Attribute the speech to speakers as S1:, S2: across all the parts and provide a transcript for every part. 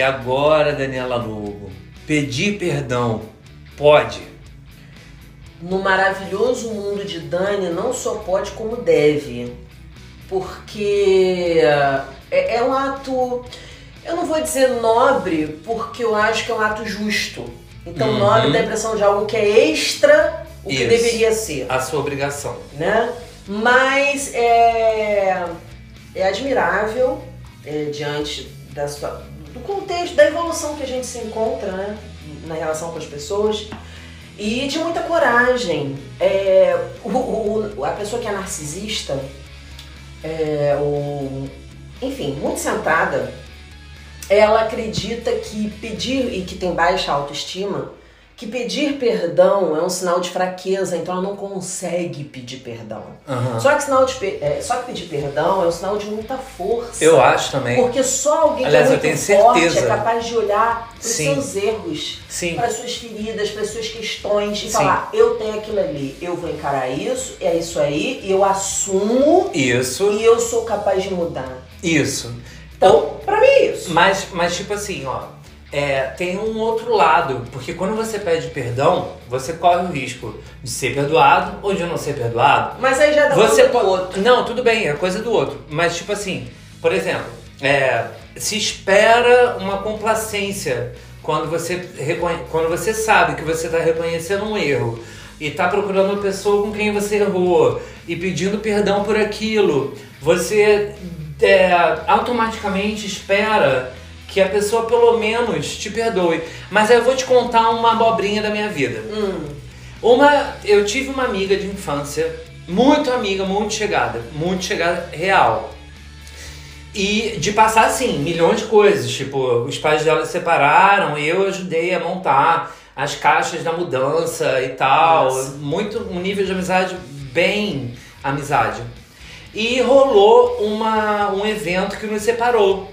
S1: E agora, Daniela Lobo, pedir perdão pode?
S2: No maravilhoso mundo de Dani, não só pode, como deve. Porque é, é um ato, eu não vou dizer nobre, porque eu acho que é um ato justo. Então,
S1: Uhum.
S2: nobre dá a impressão de algo que é extra o que
S1: Isso.
S2: deveria ser.
S1: A sua obrigação.
S2: né? Mas é, é admirável é, diante da sua- do contexto, da evolução que a gente se encontra né? na relação com as pessoas e de muita coragem. É, o- o- a pessoa que é narcisista, é, o, enfim, muito centrada, ela acredita que pedir, e que tem baixa autoestima, que pedir perdão é um sinal de fraqueza, então ela não consegue pedir perdão.
S1: Aham.
S2: Só que, sinal de, é, só que pedir perdão é um sinal de muita força.
S1: Eu acho também.
S2: Porque só alguém
S1: Aliás,
S2: que é muito forte
S1: certeza.
S2: é capaz de olhar para os seus erros, para as suas feridas, para as suas questões e
S1: Sim.
S2: falar: eu tenho aquilo ali, eu vou encarar isso, é isso aí, eu assumo
S1: Isso,
S2: e eu sou capaz de mudar.
S1: isso.
S2: Então, pra mim é isso.
S1: Mas, mas tipo assim, ó, é, tem um outro lado, porque quando você pede perdão, você corre o risco de ser perdoado ou de não ser perdoado.
S2: Mas aí já dá
S1: Você
S2: do outro.
S1: Não, tudo bem, é coisa do outro. Mas tipo assim, por exemplo, é, se espera uma complacência quando você, reconhe... quando você sabe que você está reconhecendo um erro e está procurando uma pessoa com quem você errou e pedindo perdão por aquilo, você é, automaticamente espera que a pessoa pelo menos te perdoe. Mas aí eu vou te contar uma abobrinha da minha vida.
S2: Hum,
S1: Uma, eu tive uma amiga de infância, muito amiga, muito chegada, muito chegada real. E de passar assim, milhões de coisas, tipo, os pais dela se separaram e eu ajudei a montar as caixas da mudança e tal,
S2: Nossa.
S1: muito um nível de amizade bem amizade. E rolou uma, um evento que nos separou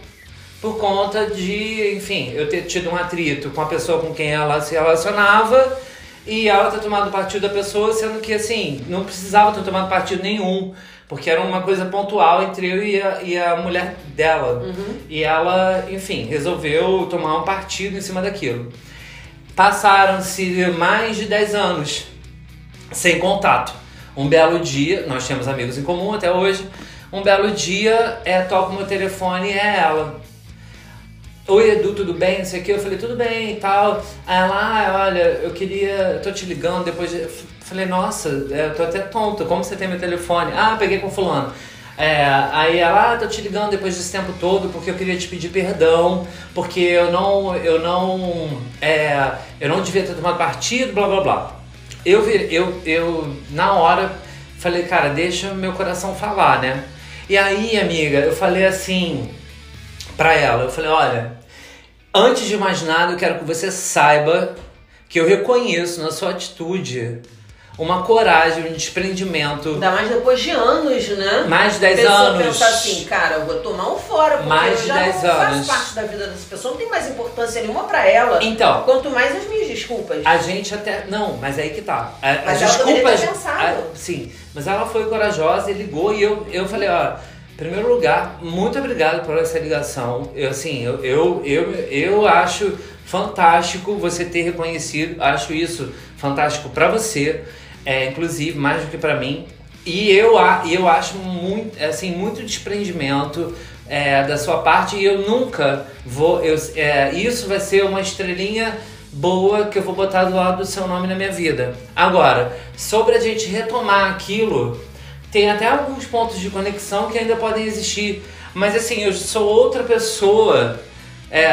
S1: por conta de, enfim, eu ter tido um atrito com a pessoa com quem ela se relacionava e ela ter tomado partido da pessoa, sendo que, assim, não precisava ter tomado partido nenhum, porque era uma coisa pontual entre eu e a, e a mulher dela. E ela, enfim, resolveu tomar um partido em cima daquilo. Passaram-se mais de 10 anos sem contato. Um belo dia, nós temos amigos em comum até hoje. Um belo dia, é, toca o meu telefone e é ela. Oi Edu, tudo bem? Não sei o que. Eu falei, tudo bem e tal. Aí ela, ah, olha, eu queria. Eu tô te ligando depois de. Falei, nossa, é, eu tô até tonta, como você tem meu telefone? Ah, peguei com fulano. É, aí ela, ah, tô te ligando depois desse tempo todo porque eu queria te pedir perdão, porque eu não. Eu não. É, eu não devia ter tomado partido, blá blá blá. Eu, eu, eu, na hora, falei, cara, deixa meu coração falar, né? E aí, amiga, eu falei assim pra ela, eu falei, olha, antes de mais nada, eu quero que você saiba que eu reconheço na sua atitude uma coragem, um desprendimento.
S2: ainda mais depois de anos, né?
S1: Mais de 10
S2: pessoa
S1: anos.
S2: pensar assim, cara, eu vou tomar um fora, porque
S1: Mais
S2: eu
S1: de
S2: já
S1: 10
S2: não
S1: anos.
S2: parte da vida dessa pessoa, não tem mais importância nenhuma pra ela.
S1: Então,
S2: Quanto mais as minhas desculpas.
S1: A gente até. Não, mas aí que tá. A- As
S2: Mas ela poderia ter
S1: desculpas.
S2: pensado.
S1: a- sim, mas ela foi corajosa e ligou e eu, eu falei, ó. Primeiro lugar, muito obrigado por essa ligação. Eu, assim, eu, eu, eu, eu acho fantástico você ter reconhecido, acho isso fantástico pra você, é, inclusive mais do que pra mim. E eu, eu acho muito, assim, muito desprendimento é, da sua parte e eu nunca vou. Eu, é, isso vai ser uma estrelinha boa que eu vou botar do lado do seu nome na minha vida. Agora, sobre a gente retomar aquilo, tem até alguns pontos de conexão que ainda podem existir. Mas assim, eu sou outra pessoa é,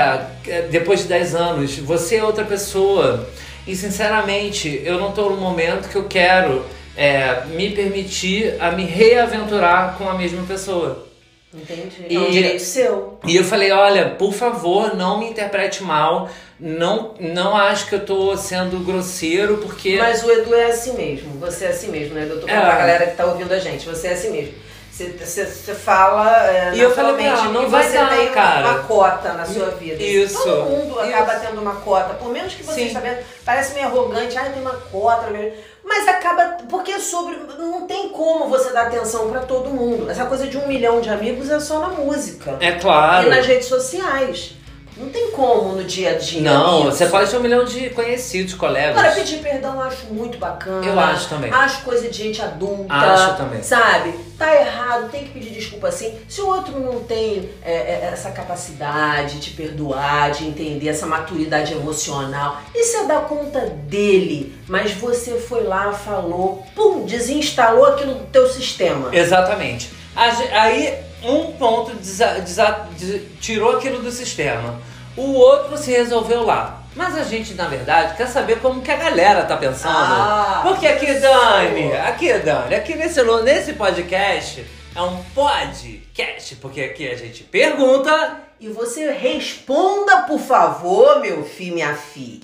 S1: é, depois de 10 anos. Você é outra pessoa. E sinceramente, eu não estou no momento que eu quero é, me permitir a me reaventurar com a mesma pessoa.
S2: Entendi.
S1: E-
S2: É um direito seu.
S1: E eu falei, olha, por favor, não me interprete mal. Não, não acho que eu tô sendo grosseiro, porque.
S2: Mas o Edu é assim mesmo. Você é assim mesmo, né? Eu tô falando
S1: É.
S2: pra galera que tá ouvindo a gente. Você é assim mesmo. Você, fala é,
S1: E eu falei pra ela, não vai
S2: você
S1: dar,
S2: tem uma-
S1: cara.
S2: uma cota na sua vida.
S1: Isso.
S2: Todo mundo acaba
S1: Isso.
S2: tendo uma cota. Por menos que você
S1: Sim.
S2: parece meio arrogante. Ah, tem uma cota. Mas acaba... Porque é sobre... Não tem como você dar atenção pra todo mundo. Essa coisa de um milhão de amigos é só na música.
S1: É claro.
S2: E nas redes sociais. Não tem como no dia a dia.
S1: Não,
S2: isso.
S1: você pode ter um milhão de conhecidos, colegas.
S2: Agora, pedir perdão eu acho muito bacana.
S1: Eu acho também.
S2: Acho coisa de gente adulta.
S1: Acho também.
S2: Sabe? Tá errado, tem que pedir desculpa sim. Se o outro não tem é, é, essa capacidade de perdoar, de entender essa maturidade emocional, isso é dar conta dele. Mas você foi lá, falou, pum, desinstalou aquilo do teu sistema.
S1: Exatamente. Aí, um ponto desa- desa- de- tirou aquilo do sistema. O outro se resolveu lá. Mas a gente, na verdade, quer saber como que a galera tá pensando.
S2: Ah,
S1: Porque aqui. Dani, aqui, Dani, aqui nesse, nesse podcast é um podcast, porque aqui a gente pergunta
S2: E você responda, por favor, meu filho, minha filha.